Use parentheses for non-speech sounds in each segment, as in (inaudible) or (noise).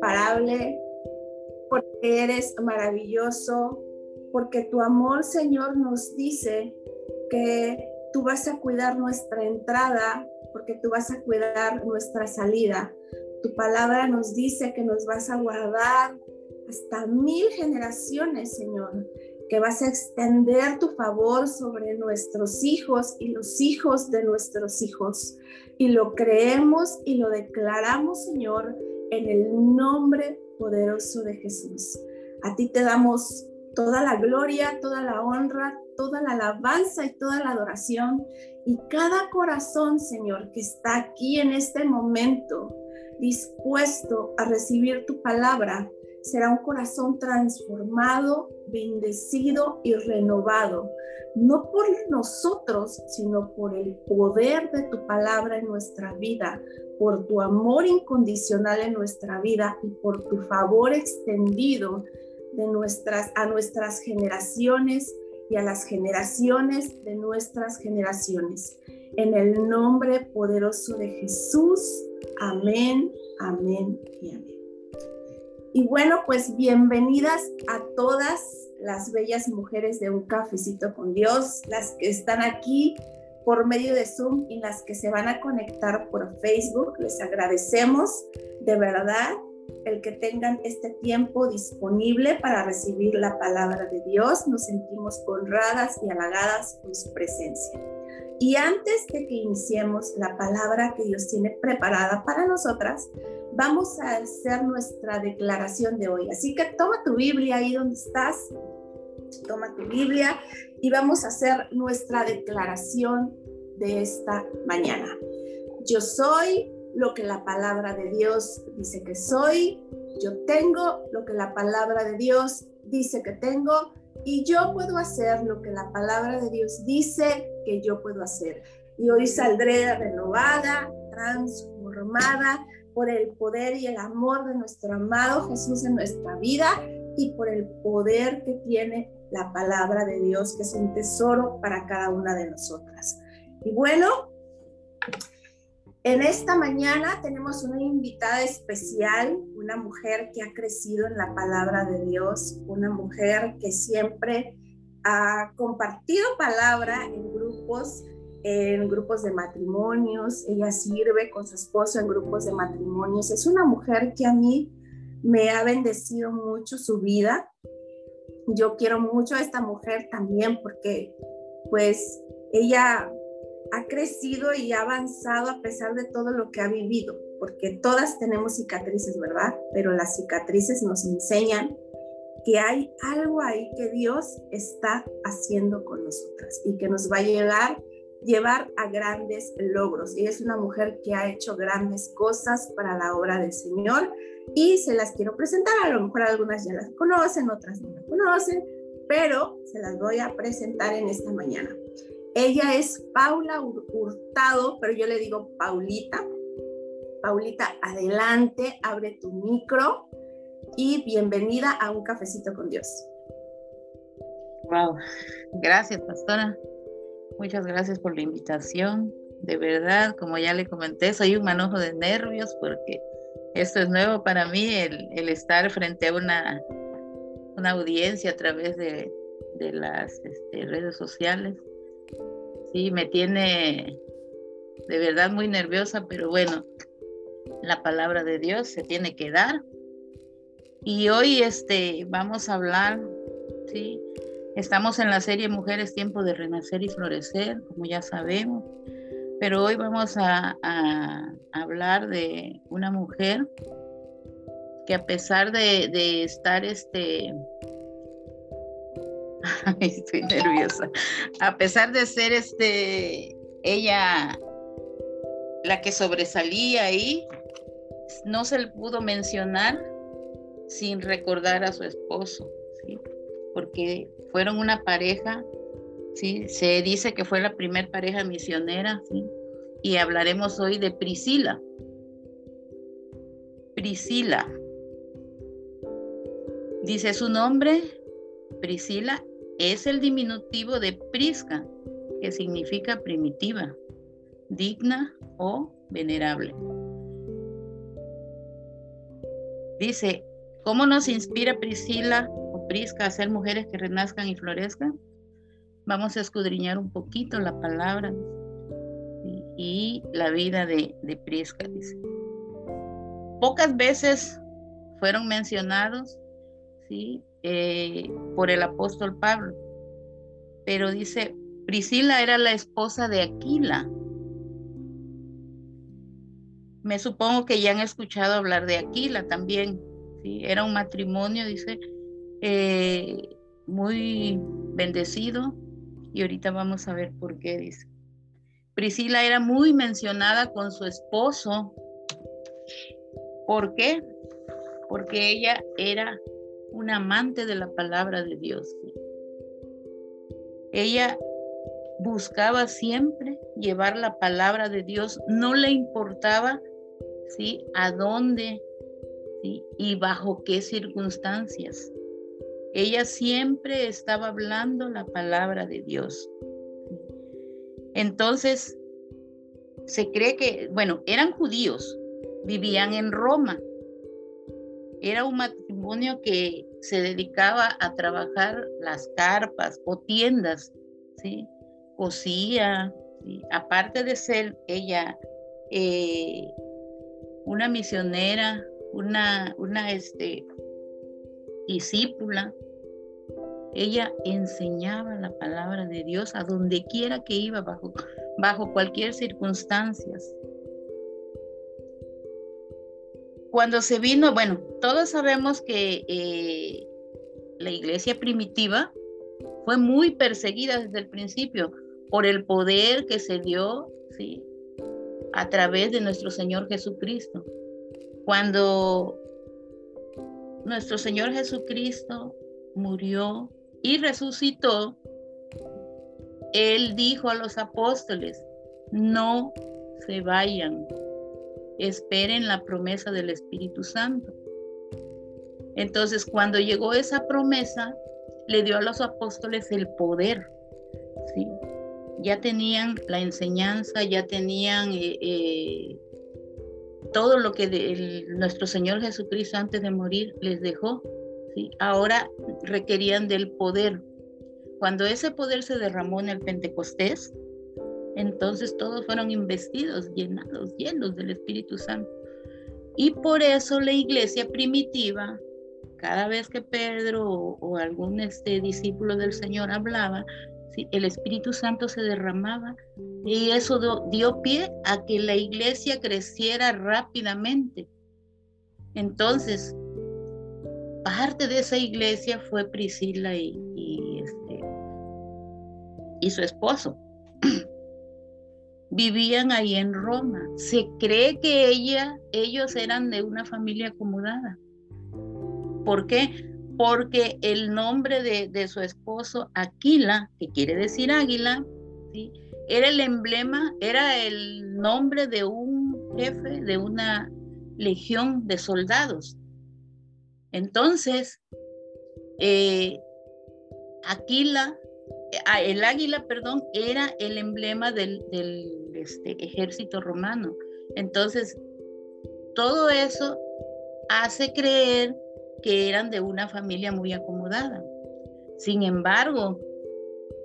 Parable, porque eres maravilloso, porque tu amor, Señor, nos dice que tú vas a cuidar nuestra entrada, porque tú vas a cuidar nuestra salida. Tu palabra nos dice que nos vas a guardar hasta mil generaciones, Señor, que vas a extender tu favor sobre nuestros hijos y los hijos de nuestros hijos. Y lo creemos y lo declaramos, Señor, en el nombre poderoso de Jesús. A ti te damos toda la gloria, toda la honra, toda la alabanza y toda la adoración. Y cada corazón, Señor, que está aquí en este momento, dispuesto a recibir tu palabra, será un corazón transformado, bendecido y renovado, no por nosotros, sino por el poder de tu palabra en nuestra vida, por tu amor incondicional en nuestra vida y por tu favor extendido de nuestras, a nuestras generaciones y a las generaciones de nuestras generaciones. En el nombre poderoso de Jesús. Amén, amén y amén. Y bueno, pues bienvenidas a todas las bellas mujeres de un cafecito con Dios, las que están aquí por medio de Zoom y las que se van a conectar por Facebook. Les agradecemos de verdad el que tengan este tiempo disponible para recibir la palabra de Dios. Nos sentimos honradas y halagadas por su presencia. Y antes de que iniciemos la palabra que Dios tiene preparada para nosotras, vamos a hacer nuestra declaración de hoy. Así que toma tu Biblia ahí donde estás, toma tu Biblia y vamos a hacer nuestra declaración de esta mañana. Yo soy lo que la palabra de Dios dice que soy, yo tengo lo que la palabra de Dios dice que tengo y yo puedo hacer lo que la palabra de Dios dice yo puedo hacer. Y hoy saldré renovada, transformada por el poder y el amor de nuestro amado Jesús en nuestra vida y por el poder que tiene la palabra de Dios, que es un tesoro para cada una de nosotras. Y bueno, en esta mañana tenemos una invitada especial, una mujer que ha crecido en la palabra de Dios, una mujer que siempre ha compartido palabra en grupos en grupos de matrimonios, ella sirve con su esposo en grupos de matrimonios. Es una mujer que a mí me ha bendecido mucho su vida. Yo quiero mucho a esta mujer también porque pues ella ha crecido y ha avanzado a pesar de todo lo que ha vivido, porque todas tenemos cicatrices, ¿verdad? Pero las cicatrices nos enseñan que hay algo ahí que Dios está haciendo con nosotras y que nos va a llegar llevar a grandes logros. y es una mujer que ha hecho grandes cosas para la obra del Señor y se las quiero presentar. A lo mejor algunas ya las conocen, otras no la conocen, pero se las voy a presentar en esta mañana. Ella es Paula Hurtado, pero yo le digo Paulita. Paulita, adelante, abre tu micro y bienvenida a un cafecito con Dios. Wow, gracias, pastora. Muchas gracias por la invitación. De verdad, como ya le comenté, soy un manojo de nervios porque esto es nuevo para mí, el, estar frente a una, audiencia a través de, las este, redes sociales. Sí, me tiene de verdad muy nerviosa, pero bueno, la palabra de Dios se tiene que dar. Y hoy este, vamos a hablar, ¿sí? Estamos en la serie Mujeres, tiempo de renacer y florecer, como ya sabemos, pero hoy vamos a, hablar de una mujer que a pesar de, estar este, (laughs) estoy nerviosa, a pesar de ser este, ella la que sobresalía ahí, no se le pudo mencionar sin recordar a su esposo, ¿sí? porque fueron una pareja, ¿sí? se dice que fue la primera pareja misionera, y hablaremos hoy de Priscila. Priscila. Dice su nombre, Priscila, es el diminutivo de Prisca, que significa primitiva. digna o venerable. Dice, ¿cómo nos inspira Priscila o Prisca a ser mujeres que renazcan y florezcan? Vamos a escudriñar un poquito la palabra y la vida de, de Prisca, dice. Pocas veces fueron mencionados, ¿sí? Eh, por el apóstol Pablo, pero dice, Priscila era la esposa de Aquila, me supongo que ya han escuchado hablar de Aquila también. Era un matrimonio, dice, eh, muy bendecido. Y ahorita vamos a ver por qué dice. Priscila era muy mencionada con su esposo. ¿Por qué? Porque ella era una amante de la palabra de Dios. Ella buscaba siempre llevar la palabra de Dios, no le importaba ¿sí? ¿A dónde? ¿Y bajo qué circunstancias? Ella siempre estaba hablando la palabra de Dios. Entonces, se cree que, bueno, eran judíos, vivían en Roma. Era un matrimonio que se dedicaba a trabajar las carpas o tiendas, ¿sí? Cosía, aparte de ser ella eh, una misionera, una, una este, discípula. Ella enseñaba la palabra de Dios a donde quiera que iba, bajo, bajo cualquier circunstancia. Cuando se vino, bueno, todos sabemos que eh, la iglesia primitiva fue muy perseguida desde el principio por el poder que se dio ¿sí? a través de nuestro Señor Jesucristo. Cuando nuestro Señor Jesucristo murió y resucitó, Él dijo a los apóstoles, no se vayan, esperen la promesa del Espíritu Santo. Entonces, cuando llegó esa promesa, le dio a los apóstoles el poder, ¿sí? ya tenían la enseñanza, ya tenían eh, eh, todo lo que nuestro Señor Jesucristo antes de morir les dejó. ¿sí? Ahora requerían del poder. Cuando ese poder se derramó en el Pentecostés, entonces todos fueron investidos, llenados, llenos del Espíritu Santo. Y por eso la iglesia primitiva, cada vez que Pedro o, algún este, discípulo del Señor hablaba, el Espíritu Santo se derramaba y eso dio pie a que la iglesia creciera rápidamente. Entonces, parte de esa iglesia fue Priscila y, este, su esposo. (clears throat) Vivían ahí en Roma. Se cree que ella, ellos eran de una familia acomodada. ¿Por qué? Porque el nombre de, su esposo, Aquila, que quiere decir águila, ¿sí? era el emblema, era el nombre de un jefe de una legión de soldados. Entonces, eh, Aquila, el águila, perdón, era el emblema del, este, ejército romano. Entonces, todo eso hace creer que eran de una familia muy acomodada. Sin embargo,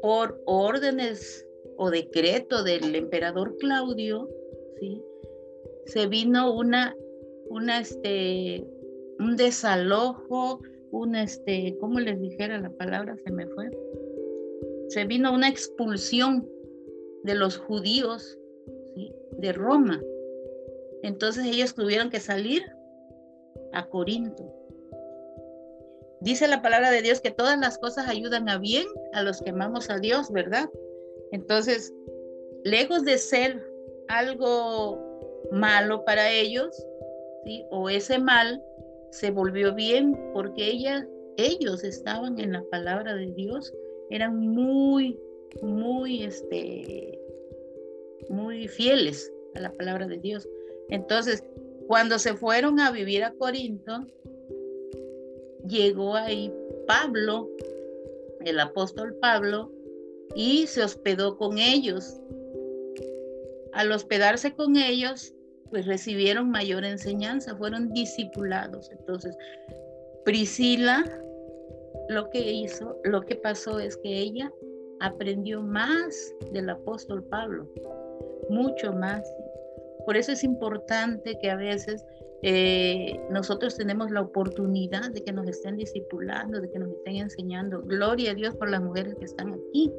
por órdenes o decreto del emperador Claudio, ¿sí? se vino una, una este, un desalojo, un este, ¿cómo les dijera la palabra? Se me fue. Se vino una expulsión de los judíos de Roma. Entonces ellos tuvieron que salir a Corinto. Dice la palabra de Dios que todas las cosas ayudan a bien a los que amamos a Dios, ¿verdad? Entonces, lejos de ser algo malo para ellos, ¿sí? o ese mal se volvió bien porque ellos estaban en la palabra de Dios, eran muy, muy, este, muy fieles a la palabra de Dios. Entonces, cuando se fueron a vivir a Corinto, llegó ahí Pablo, el apóstol Pablo, y se hospedó con ellos. al hospedarse con ellos, pues recibieron mayor enseñanza, fueron discipulados. Entonces, Priscila lo que hizo, lo que pasó es que ella aprendió más del apóstol Pablo, mucho más. Por eso es importante que a veces eh, nosotros tenemos la oportunidad de que nos estén discipulando, de que nos estén enseñando. Gloria a Dios por las mujeres que están aquí.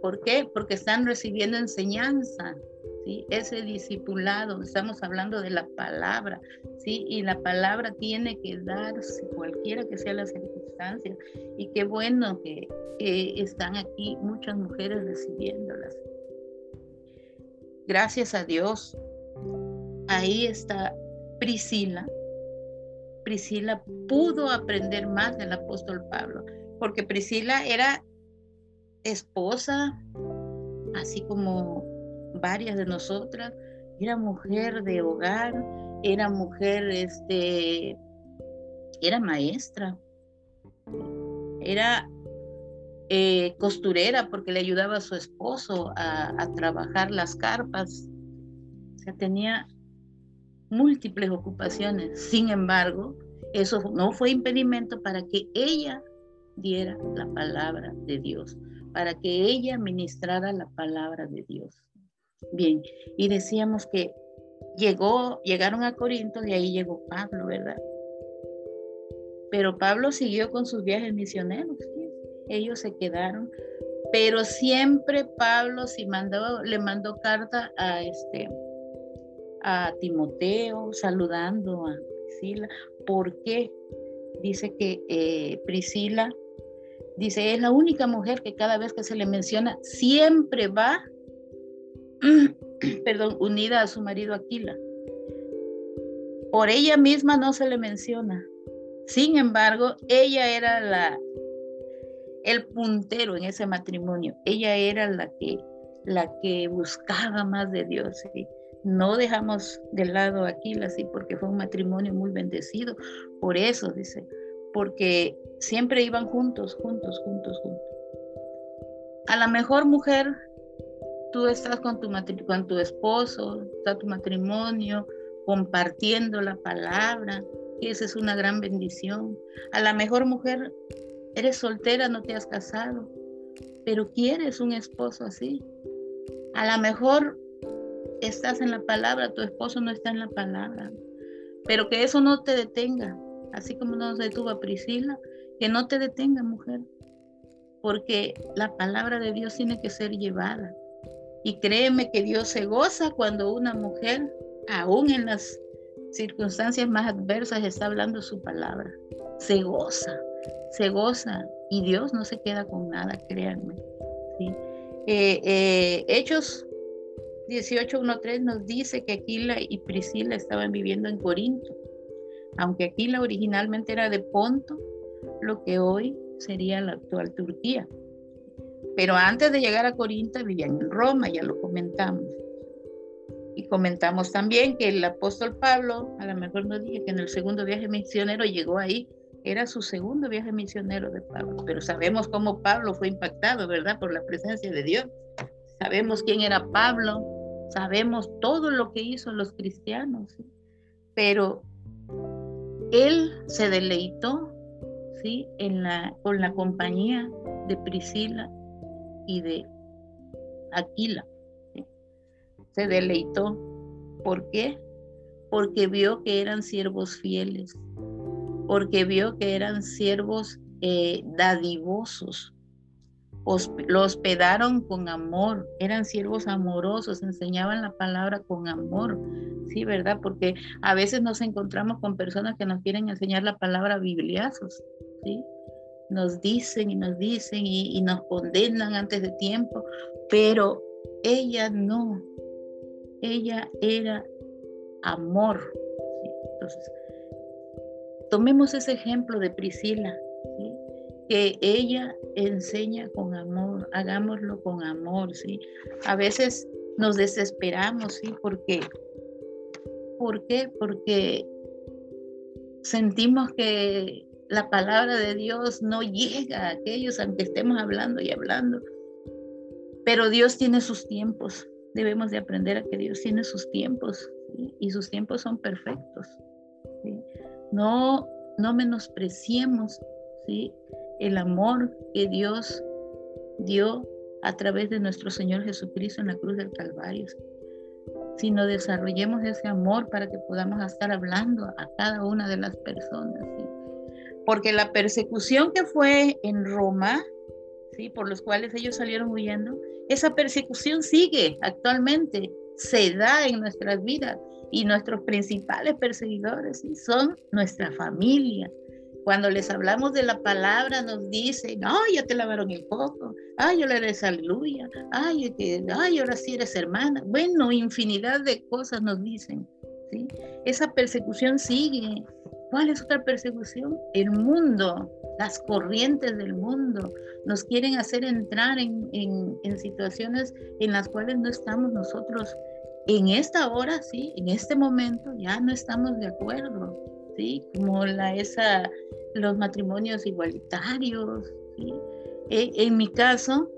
¿Por qué? Porque están recibiendo enseñanza, ¿sí? Ese discipulado, estamos hablando de la palabra, ¿sí? Y la palabra tiene que darse, cualquiera que sea la circunstancia. Y qué bueno que, que están aquí muchas mujeres recibiéndolas. Gracias a Dios. Ahí está Priscila, Priscila pudo aprender más del apóstol Pablo, porque Priscila era esposa, así como varias de nosotras, era mujer de hogar, era mujer, este, era maestra, era eh, costurera porque le ayudaba a su esposo a, a trabajar las carpas. O sea, tenía múltiples ocupaciones. Sin embargo, eso no fue impedimento para que ella diera la palabra de Dios, para que ella ministrara la palabra de Dios. Bien, y decíamos que llegó, llegaron a Corinto y ahí llegó Pablo, ¿verdad? Pero Pablo siguió con sus viajes misioneros, ellos se quedaron, pero siempre Pablo sí mandó, le mandó carta a este a Timoteo, saludando a Priscila. ¿Por qué? Dice que eh, Priscila, dice, es la única mujer que cada vez que se le menciona siempre va, (clears throat) perdón, unida a su marido Aquila. Por ella misma no se le menciona. Sin embargo, ella era la el puntero en ese matrimonio. Ella era la que la que buscaba más de Dios. No dejamos de lado a Aquila, sí, porque fue un matrimonio muy bendecido. Por eso, dice, porque siempre iban juntos, juntos, juntos, juntos. A la mejor mujer, tú estás con tu, con tu esposo, está tu matrimonio, compartiendo la palabra, y esa es una gran bendición. A la mejor mujer, eres soltera, no te has casado, pero quieres un esposo así. A la mejor estás en la palabra, tu esposo no está en la palabra. Pero que eso no te detenga, así como nos detuvo a Priscila, que no te detenga, mujer, porque la palabra de Dios tiene que ser llevada. Y créeme que Dios se goza cuando una mujer, aún en las circunstancias más adversas, está hablando su palabra. Se goza, se goza. Y Dios no se queda con nada, créanme. Eh, eh, Hechos 18.1.3 nos dice que Aquila y Priscila estaban viviendo en Corinto, aunque Aquila originalmente era de Ponto, lo que hoy sería la actual Turquía. Pero antes de llegar a Corinto vivían en Roma, ya lo comentamos. Y comentamos también que el apóstol Pablo, a lo mejor nos dije que en el segundo viaje misionero llegó ahí, era su segundo viaje misionero de Pablo, pero sabemos cómo Pablo fue impactado, ¿verdad? Por la presencia de Dios. Sabemos quién era Pablo, sabemos todo lo que hizo los cristianos, pero él se deleitó ¿sí? en la, con la compañía de Priscila y de Aquila. Se deleitó. ¿Por qué? Porque vio que eran siervos fieles, porque vio que eran siervos eh, dadivosos, lo hospedaron con amor, eran siervos amorosos, enseñaban la palabra con amor, sí, ¿verdad? Porque a veces nos encontramos con personas que nos quieren enseñar la palabra bibliazos, ¿sí? Nos dicen y nos dicen y, nos condenan antes de tiempo, pero ella no, ella era amor. Entonces, tomemos ese ejemplo de Priscila, que ella enseña con amor, hagámoslo con amor, ¿sí? A veces nos desesperamos, ¿sí? Porque, ¿Por qué? Porque sentimos que la palabra de Dios no llega a aquellos, aunque estemos hablando y hablando. Pero Dios tiene sus tiempos, debemos de aprender a que Dios tiene sus tiempos y sus tiempos son perfectos. No, no menospreciemos ¿sí? El amor que Dios dio a través de nuestro Señor Jesucristo en la cruz del Calvario, sino desarrollemos ese amor para que podamos estar hablando a cada una de las personas. Porque la persecución que fue en Roma, ¿sí? por los cuales ellos salieron huyendo, esa persecución sigue actualmente, se da en nuestras vidas y nuestros principales perseguidores son nuestra familia. Cuando les hablamos de la palabra nos dicen, ay, ya te lavaron el coco, ay, ahora eres aleluya, ay, ay, ahora sí eres hermana. Bueno, infinidad de cosas nos dicen. ¿sí? Esa persecución sigue. ¿Cuál es otra persecución? El mundo, las corrientes del mundo nos quieren hacer entrar en, en, situaciones en las cuales no estamos nosotros. En esta hora, sí, en este momento ya no estamos de acuerdo, sí, como la, esa, los matrimonios igualitarios, sí. E, en, mi caso,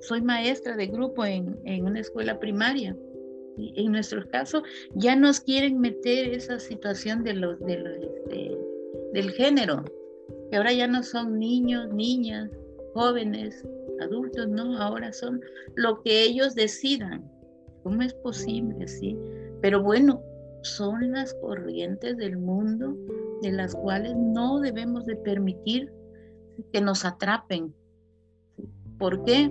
soy maestra de grupo en, en una escuela primaria en nuestro caso ya nos quieren meter esa situación de los, de este, del género, que ahora ya no son niños, niñas, jóvenes, adultos, no, ahora son lo que ellos decidan. ¿Cómo es posible, sí? Pero bueno, son las corrientes del mundo de las cuales no debemos de permitir que nos atrapen. ¿Por qué?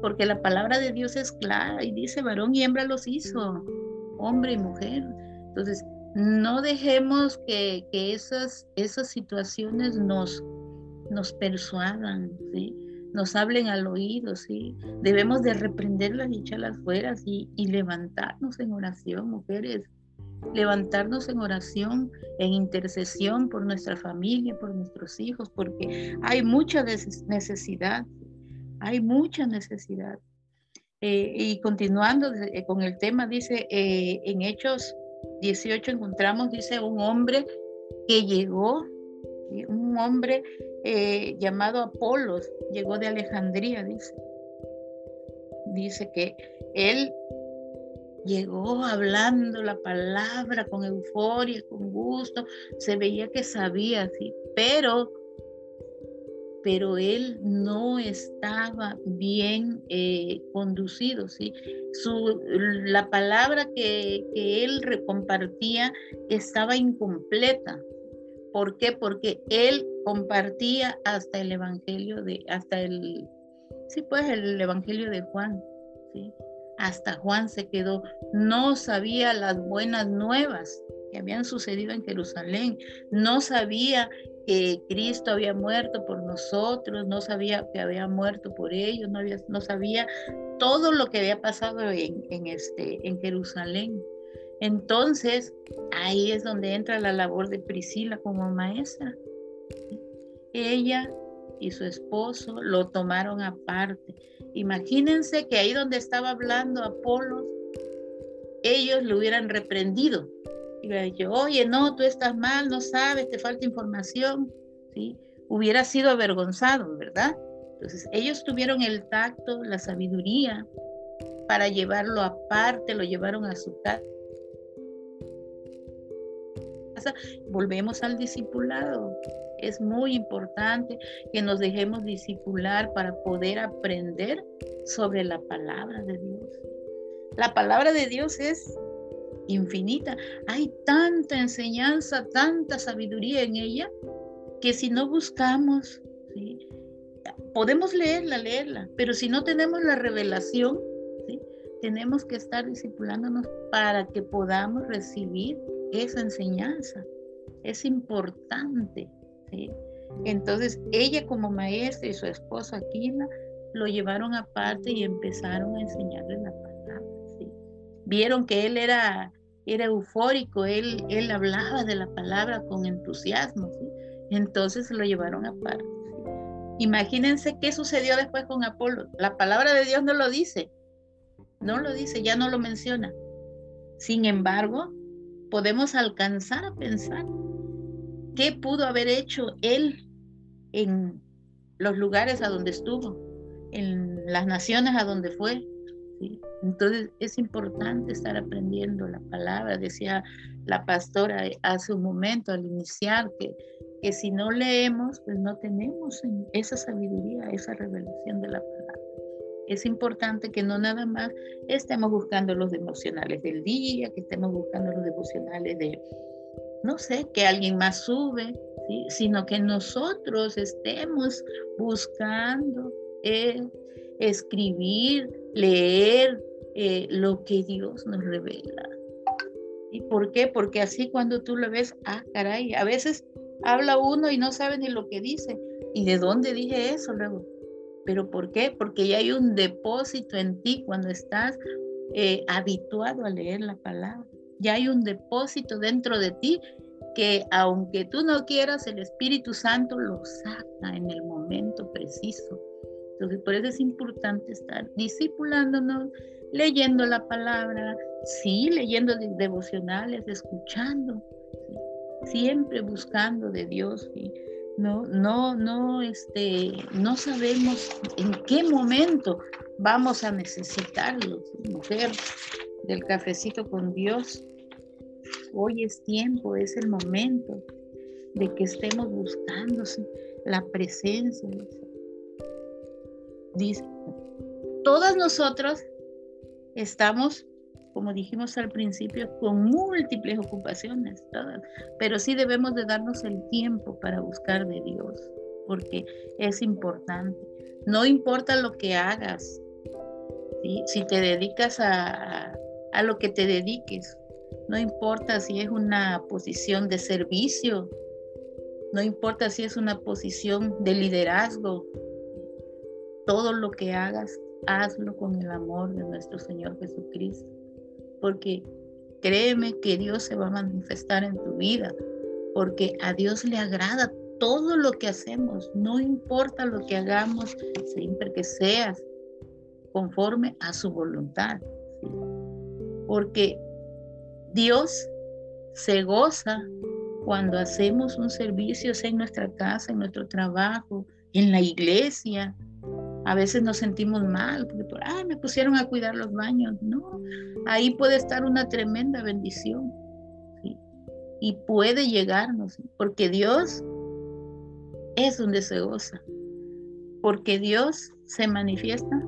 porque la palabra de Dios es clara y dice varón y hembra los hizo, hombre y mujer. Entonces, no dejemos que, esas, esas situaciones nos, nos persuadan, ¿sí? nos hablen al oído, ¿sí? Debemos de reprenderlas y echarlas fuera y, y levantarnos en oración, mujeres. Levantarnos en oración, en intercesión por nuestra familia, por nuestros hijos, porque hay mucha necesidad hay mucha necesidad. Eh, y continuando eh, con el tema, dice, eh, en Hechos 18 encontramos, dice, un hombre que llegó, un hombre llamado Apolos, llegó de Alejandría, dice. Dice que él llegó hablando la palabra con euforia, con gusto, se veía que sabía, sí, pero pero él no estaba bien eh, conducido, ¿sí? Su, la palabra que, que él compartía estaba incompleta. ¿Por qué? Porque él compartía hasta el evangelio de, hasta el, sí, pues el evangelio de Juan, ¿sí? Hasta Juan se quedó, no sabía las buenas nuevas que habían sucedido en Jerusalén, no sabía que Cristo había muerto por nosotros, no sabía que había muerto por ellos, no, sabía todo lo que había pasado en, en, este, en Jerusalén. Entonces, ahí es donde entra la labor de Priscila como maestra. Ella y su esposo lo tomaron aparte. Imagínense que ahí donde estaba hablando Apolo, ellos lo hubieran reprendido yo, oye, no, tú estás mal, no sabes, te falta información, ¿sí? Hubiera sido avergonzado, ¿verdad? Entonces, ellos tuvieron el tacto, la sabiduría para llevarlo aparte, lo llevaron a su casa. Volvemos al discipulado. Es muy importante que nos dejemos discipular para poder aprender sobre la palabra de Dios. La palabra de Dios es infinita. Hay tanta enseñanza, tanta sabiduría en ella, que si no buscamos, podemos leerla, leerla, pero si no tenemos la revelación, tenemos que estar discipulándonos para que podamos recibir esa enseñanza. Es importante. Entonces, ella como maestra y su esposa Aquila lo llevaron aparte y empezaron a enseñarle la palabra. Vieron que él era era eufórico, él, él hablaba de la palabra con entusiasmo, entonces lo llevaron aparte. Imagínense qué sucedió después con Apolo. La palabra de Dios no lo dice, no lo dice, ya no lo menciona. Sin embargo, podemos alcanzar a pensar qué pudo haber hecho él en los lugares a donde estuvo, en las naciones a donde fue. Entonces es importante estar aprendiendo la palabra. Decía la pastora hace un momento al iniciar que, que si no leemos, pues no tenemos esa sabiduría, esa revelación de la palabra. Es importante que no nada más estemos buscando los devocionales del día, que estemos buscando los devocionales de, no sé, que alguien más sube, sino que nosotros estemos buscando escribir, leer eh, lo que Dios nos revela. ¿Y por qué? Porque así cuando tú lo ves, ah, caray, a veces habla uno y no sabe ni lo que dice. ¿Y de dónde dije eso luego? ¿Pero por qué? Porque ya hay un depósito en ti cuando estás eh, habituado a leer la palabra. Ya hay un depósito dentro de ti que aunque tú no quieras, el Espíritu Santo lo saca en el momento preciso. Entonces, por eso es importante estar discipulándonos, leyendo la palabra, sí, leyendo devocionales, escuchando, siempre buscando de Dios. No, no, no, este, no sabemos en qué momento vamos a necesitarlo, mujer del cafecito con Dios. Hoy es tiempo, es el momento de que estemos buscando la presencia. Dice, todas nosotros estamos, como dijimos al principio, con múltiples ocupaciones, pero sí debemos de darnos el tiempo para buscar de Dios, porque es importante. No importa lo que hagas, si te dedicas a, a lo que te dediques, no importa si es una posición de servicio, no importa si es una posición de liderazgo, todo lo que hagas, hazlo con el amor de nuestro Señor Jesucristo, porque créeme que Dios se va a manifestar en tu vida, porque a Dios le agrada todo lo que hacemos, no importa lo que hagamos, siempre que seas conforme a su voluntad, porque Dios se goza cuando hacemos un servicio, sea en nuestra casa, en nuestro trabajo, en la iglesia. A veces nos sentimos mal porque por, me pusieron a cuidar los baños. No, ahí puede estar una tremenda bendición. Y puede llegarnos, porque Dios es donde se goza. Porque Dios se manifiesta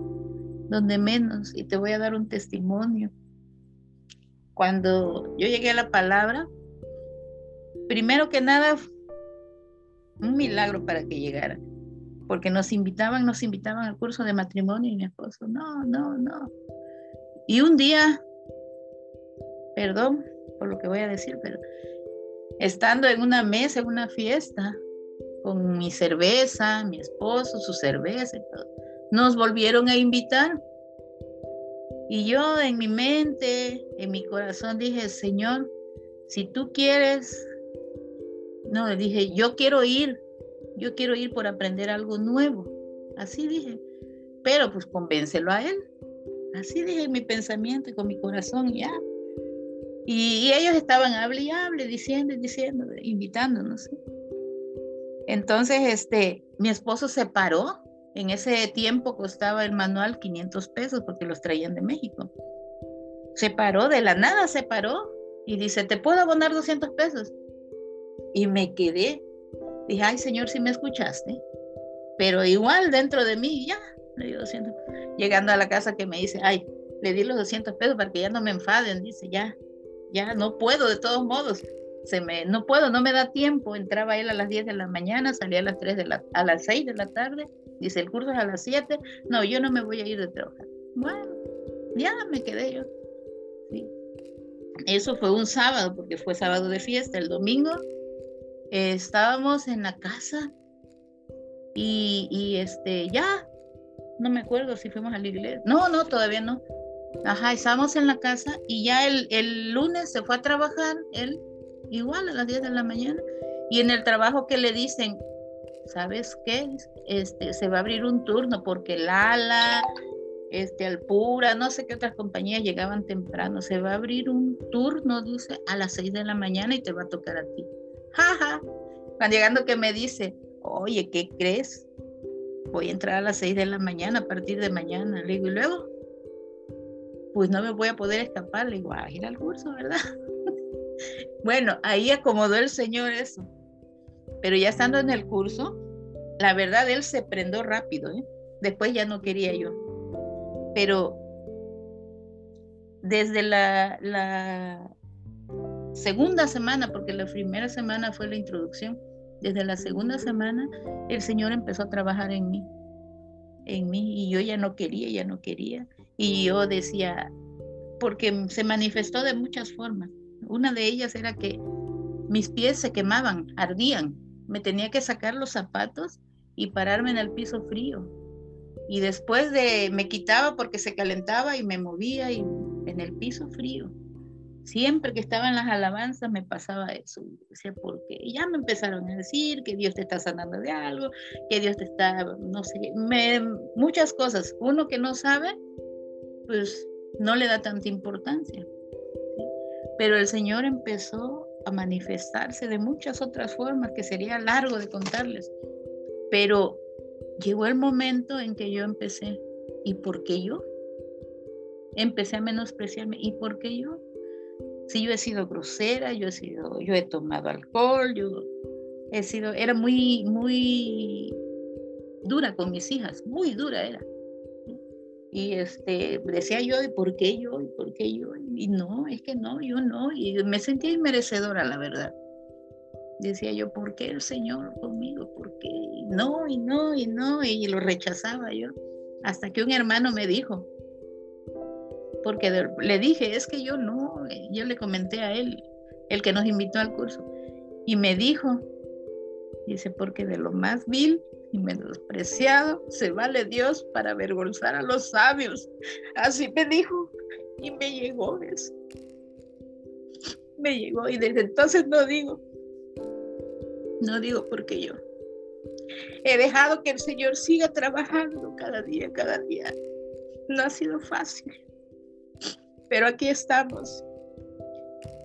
donde menos. Y te voy a dar un testimonio cuando yo llegué a la palabra, primero que nada, un milagro para que llegara, porque nos invitaban, nos invitaban al curso de matrimonio y mi esposo, no, no, no. Y un día, perdón por lo que voy a decir, pero estando en una mesa, en una fiesta, con mi cerveza, mi esposo, su cerveza y todo, nos volvieron a invitar y yo en mi mente, en mi corazón dije, Señor, si tú quieres, no, dije, yo quiero ir, yo quiero ir por aprender algo nuevo. Así dije, pero pues convéncelo a él. Así dije mi pensamiento y con mi corazón, ya. Y, ellos estaban hable y hable, diciendo y diciendo, invitándonos. Entonces, este, mi esposo se paró en ese tiempo costaba el manual 500 pesos porque los traían de México. Se paró, de la nada se paró y dice, ¿te puedo abonar 200 pesos? Y me quedé. Dije, ay Señor, si me escuchaste. Pero igual dentro de mí, ya, le di 200. Llegando a la casa que me dice, ay, le di los 200 pesos para que ya no me enfaden. Dice, ya, ya, no puedo de todos modos se me, no puedo, no me da tiempo. Entraba él a las 10 de la mañana, salía a las 3 de la, a las 6 de la tarde, dice el curso es a las 7, no, yo no me voy a ir de trabajar. Bueno, ya me quedé yo. Eso fue un sábado, porque fue sábado de fiesta. El domingo estábamos en la casa y, y, este, ya, no me acuerdo si fuimos a la iglesia. No, no, todavía no. Ajá, estábamos en la casa y ya el, el lunes se fue a trabajar él igual a las 10 de la mañana. Y en el trabajo que le dicen, ¿sabes qué? Este, se va a abrir un turno porque Lala, este, Alpura, no sé qué otras compañías llegaban temprano. Se va a abrir un turno, dice, a las 6 de la mañana y te va a tocar a ti. Jaja. Cuando llegando que me dice, oye, ¿qué crees? Voy a entrar a las 6 de la mañana a partir de mañana. Le digo, y luego, pues no me voy a poder escapar, le digo, a ir al curso, ¿verdad? (laughs) bueno, ahí acomodó el Señor eso. Pero ya estando en el curso, la verdad, él se prendó rápido, ¿eh? Después ya no quería yo. Pero desde la, la segunda semana, porque la primera semana fue la introducción, desde la segunda semana el Señor empezó a trabajar en mí, en mí, y yo ya no quería, ya no quería. Y yo decía, porque se manifestó de muchas formas. Una de ellas era que mis pies se quemaban, ardían. Me tenía que sacar los zapatos y pararme en el piso frío. Y después de, me quitaba porque se calentaba y me movía y en el piso frío. Siempre que estaba en las alabanzas me pasaba eso. Decía, ¿por qué? Y ya me empezaron a decir que Dios te está sanando de algo, que Dios te está, no sé, me, muchas cosas. Uno que no sabe, pues no le da tanta importancia. Pero el Señor empezó a manifestarse de muchas otras formas que sería largo de contarles. Pero llegó el momento en que yo empecé, ¿y por qué yo? Empecé a menospreciarme, ¿y por qué yo? Si yo he sido grosera, yo he sido, yo he tomado alcohol, yo he sido, era muy, muy dura con mis hijas, muy dura era. Y este, decía yo, ¿y por qué yo? ¿Y por qué yo? Y no, es que no, yo no. Y me sentía inmerecedora, la verdad. Decía yo, ¿por qué el Señor conmigo? ¿Por qué? Y no, y no, y no. Y lo rechazaba yo. Hasta que un hermano me dijo, porque le dije, es que yo no, yo le comenté a él, el que nos invitó al curso, y me dijo, dice, porque de lo más vil y menospreciado se vale Dios para avergonzar a los sabios. Así me dijo y me llegó eso. Me llegó y desde entonces no digo, no digo porque yo. He dejado que el Señor siga trabajando cada día, cada día. No ha sido fácil, pero aquí estamos.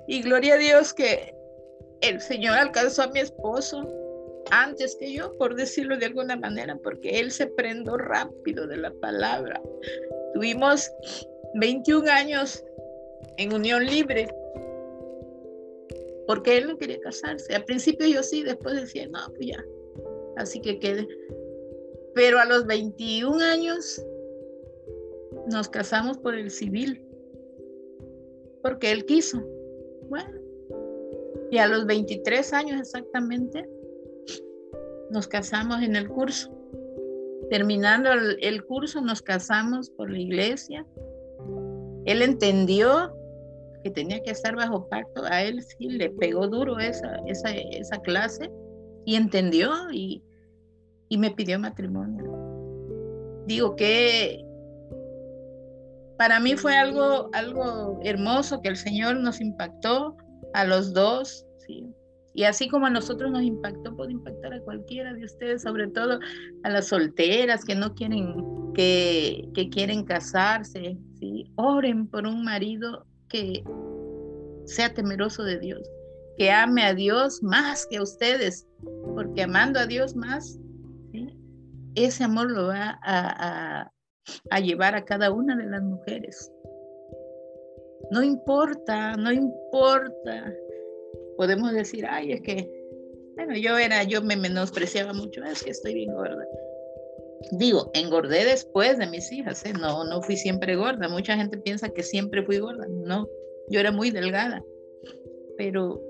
Y gloria a Dios que el Señor alcanzó a mi esposo, antes que yo, por decirlo de alguna manera, porque él se prendó rápido de la palabra. Tuvimos 21 años en unión libre, porque él no quería casarse. Al principio yo sí, después decía, no, pues ya, así que quede. Pero a los 21 años nos casamos por el civil, porque él quiso. Bueno, y a los 23 años exactamente nos casamos en el curso. Terminando el, curso, nos casamos por la iglesia. Él entendió que tenía que estar bajo pacto. A él sí le pegó duro esa, esa, esa clase y entendió y, y me pidió matrimonio. Digo que para mí fue algo, algo hermoso que el Señor nos impactó a los dos, ¿sí? Y así como a nosotros nos impactó, puede impactar a cualquiera de ustedes, sobre todo a las solteras que no quieren, que, quieren casarse. ¿sí? Oren por un marido que sea temeroso de Dios, que ame a Dios más que a ustedes, porque amando a Dios más, ese amor lo va a, a llevar a cada una de las mujeres. No importa, no importa podemos decir, ay, es que, bueno, yo era, yo me menospreciaba mucho, es que estoy bien gorda. Digo, engordé después de mis hijas, ¿eh? no, no fui siempre gorda. Mucha gente piensa que siempre fui gorda. No, yo era muy delgada, pero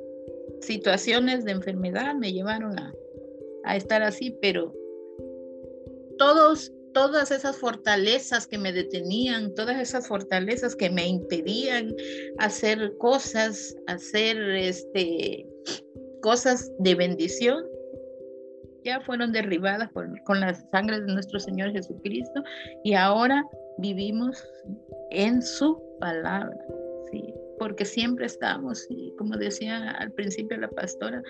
situaciones de enfermedad me llevaron a, a estar así, pero todos todas esas fortalezas que me detenían, todas esas fortalezas que me impedían hacer cosas, hacer este, cosas de bendición, ya fueron derribadas con la sangre de nuestro Señor Jesucristo y ahora vivimos en su palabra, ¿sí? porque siempre estamos, como decía al principio la pastora,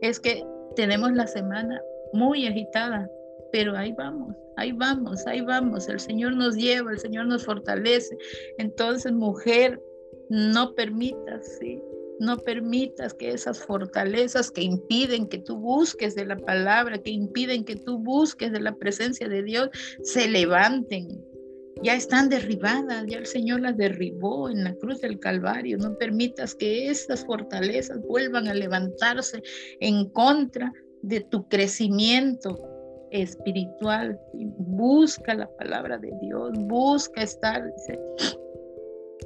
es que tenemos la semana muy agitada, pero ahí vamos, ahí vamos, ahí vamos. El Señor nos lleva, el Señor nos fortalece. Entonces, mujer, no permitas, ¿sí? No permitas que esas fortalezas que impiden que tú busques de la palabra, que impiden que tú busques de la presencia de Dios, se levanten. ya están derribadas, ya el Señor las derribó en la cruz del Calvario. No permitas que estas fortalezas vuelvan a levantarse en contra de tu crecimiento espiritual. Busca la palabra de Dios, busca estar,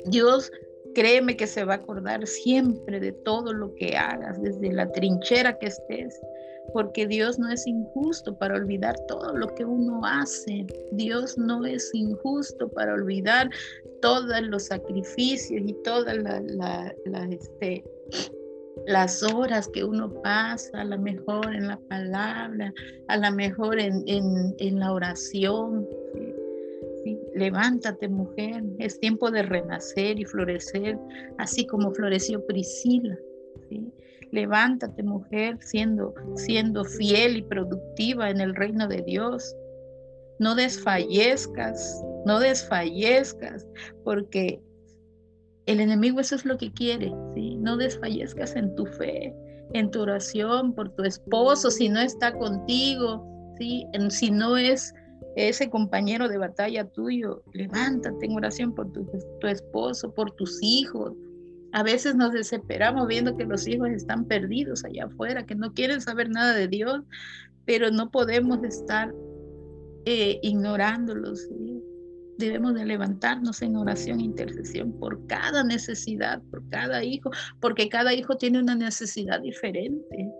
Dios créeme que se va a acordar siempre de todo lo que hagas, desde la trinchera que estés, porque Dios no es injusto para olvidar todo lo que uno hace. Dios no es injusto para olvidar todos los sacrificios y todas este, las horas que uno pasa, a lo mejor en la palabra, a lo mejor en, la oración. Levántate mujer, es tiempo de renacer y florecer, así como floreció Priscila. Levántate, mujer, siendo, siendo fiel y productiva en el reino de Dios. No desfallezcas, no desfallezcas, porque el enemigo eso es lo que quiere, ¿sí? No desfallezcas en tu fe, en tu oración por tu esposo, si no está contigo, ¿sí? si no es ese compañero de batalla tuyo, levántate en oración por tu, tu esposo, por tus hijos, a veces nos desesperamos viendo que los hijos están perdidos allá afuera, que no quieren saber nada de Dios, pero no podemos estar eh, ignorándolos. Debemos de levantarnos en oración e intercesión por cada necesidad, por cada hijo, porque cada hijo tiene una necesidad diferente.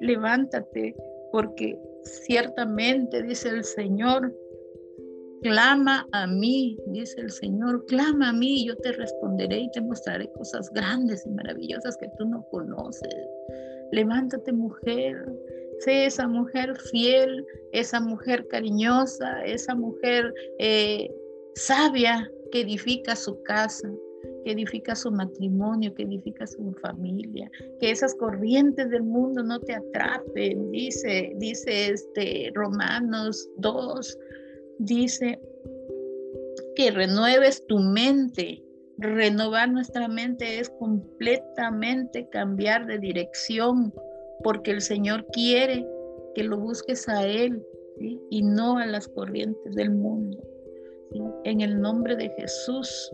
levántate, porque ciertamente, dice el Señor, Clama a mí, dice el Señor, clama a mí yo te responderé y te mostraré cosas grandes y maravillosas que tú no conoces. Levántate mujer, sé esa mujer fiel, esa mujer cariñosa, esa mujer eh, sabia que edifica su casa, que edifica su matrimonio, que edifica su familia, que esas corrientes del mundo no te atrapen, dice, dice este Romanos 2, dice que renueves tu mente. Renovar nuestra mente es completamente cambiar de dirección, porque el Señor quiere que lo busques a Él y no a las corrientes del mundo. En el nombre de Jesús,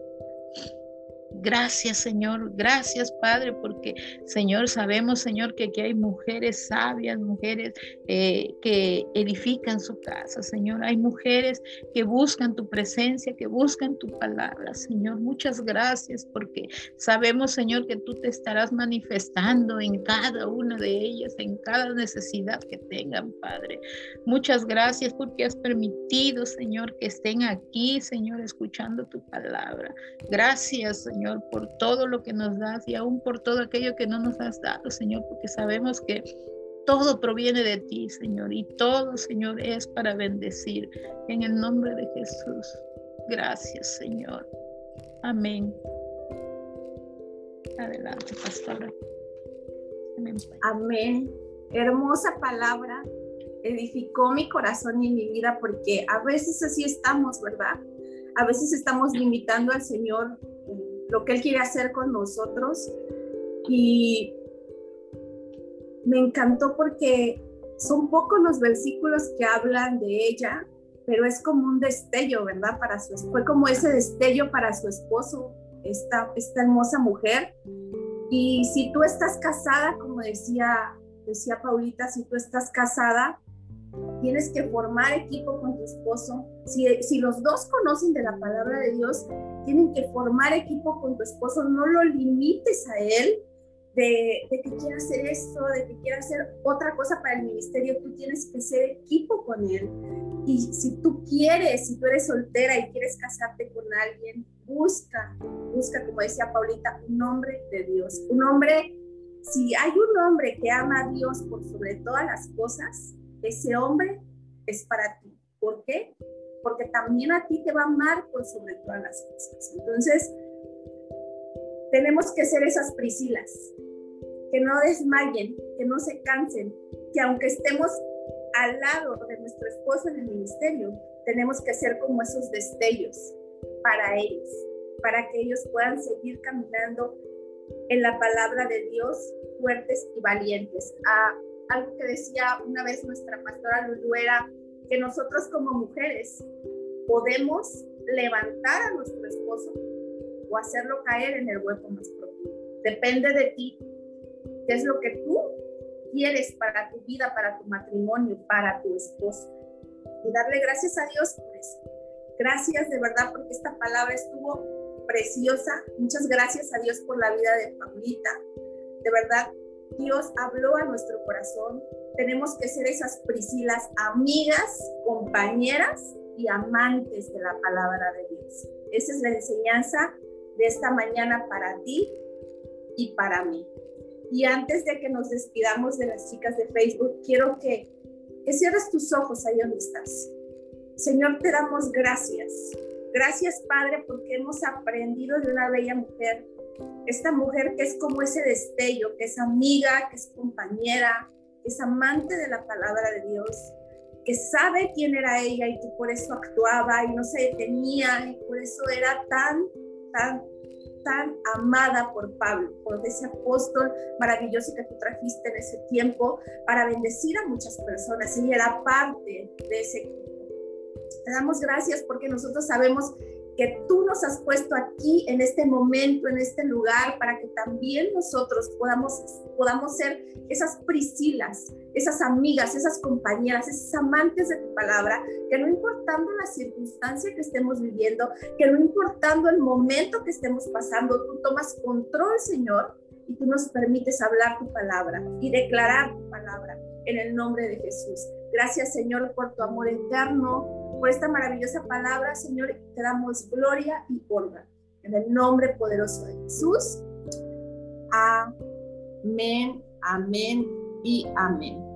Gracias, Señor. Gracias, Padre, porque, Señor, sabemos, Señor, que aquí hay mujeres sabias, mujeres eh, que edifican su casa, Señor. Hay mujeres que buscan tu presencia, que buscan tu palabra, Señor. Muchas gracias porque sabemos, Señor, que tú te estarás manifestando en cada una de ellas, en cada necesidad que tengan, Padre. Muchas gracias porque has permitido, Señor, que estén aquí, Señor, escuchando tu palabra. Gracias, Señor Señor, por todo lo que nos das y aún por todo aquello que no nos has dado, Señor, porque sabemos que todo proviene de ti, Señor, y todo, Señor, es para bendecir. En el nombre de Jesús. Gracias, Señor. Amén. Adelante, pastora. Amén. Hermosa palabra. Edificó mi corazón y mi vida porque a veces así estamos, ¿verdad? A veces estamos limitando al Señor lo que Él quiere hacer con nosotros. Y me encantó porque son pocos los versículos que hablan de ella, pero es como un destello, ¿verdad? Para su, fue como ese destello para su esposo, esta, esta hermosa mujer. Y si tú estás casada, como decía, decía Paulita, si tú estás casada, tienes que formar equipo con tu esposo. Si, los dos conocen de la palabra de Dios, tienen que formar equipo con tu esposo, no lo limites a él de, de, que quiera hacer esto, de que quiera hacer otra cosa para el ministerio, tú tienes que ser equipo con él. Y si tú quieres, si tú eres soltera y quieres casarte con alguien, busca, busca, como decía Paulita, un hombre de Dios, un hombre, si hay un hombre que ama a Dios por sobre todas las cosas, ese hombre es para ti. ¿Por qué? Porque también a ti te va a amar por sobre todas las cosas. Entonces, tenemos que ser esas Priscilas, que no desmayen, que no se cansen, que aunque estemos al lado de nuestro esposo en el ministerio, tenemos que ser como esos destellos para ellos, para que ellos puedan seguir caminando en la palabra de Dios fuertes y valientes. Ah, algo que decía una vez nuestra pastora Lulu era que nosotros como mujeres podemos levantar a nuestro esposo o hacerlo caer en el hueco más profundo. Depende de ti. ¿Qué es lo que tú quieres para tu vida, para tu matrimonio, para tu esposo? Y darle gracias a Dios por eso. Gracias de verdad porque esta palabra estuvo preciosa. Muchas gracias a Dios por la vida de Paulita. De verdad, Dios habló a nuestro corazón. Tenemos que ser esas Priscilas, amigas, compañeras y amantes de la palabra de Dios. Esa es la enseñanza de esta mañana para ti y para mí. Y antes de que nos despidamos de las chicas de Facebook, quiero que, que cierres tus ojos ahí donde estás. Señor, te damos gracias. Gracias, Padre, porque hemos aprendido de una bella mujer esta mujer que es como ese destello, que es amiga, que es compañera, que es amante de la palabra de Dios, que sabe quién era ella y que por eso actuaba y no se detenía y por eso era tan, tan, tan amada por Pablo, por ese apóstol maravilloso que tú trajiste en ese tiempo para bendecir a muchas personas. Ella era parte de ese equipo. Te damos gracias porque nosotros sabemos que tú nos has puesto aquí en este momento, en este lugar, para que también nosotros podamos, podamos ser esas Priscilas, esas amigas, esas compañeras, esas amantes de tu palabra, que no importando la circunstancia que estemos viviendo, que no importando el momento que estemos pasando, tú tomas control, Señor, y tú nos permites hablar tu palabra y declarar tu palabra en el nombre de Jesús. Gracias, Señor, por tu amor eterno, por esta maravillosa palabra, Señor, te damos gloria y honra. En el nombre poderoso de Jesús. Amén, amén y amén.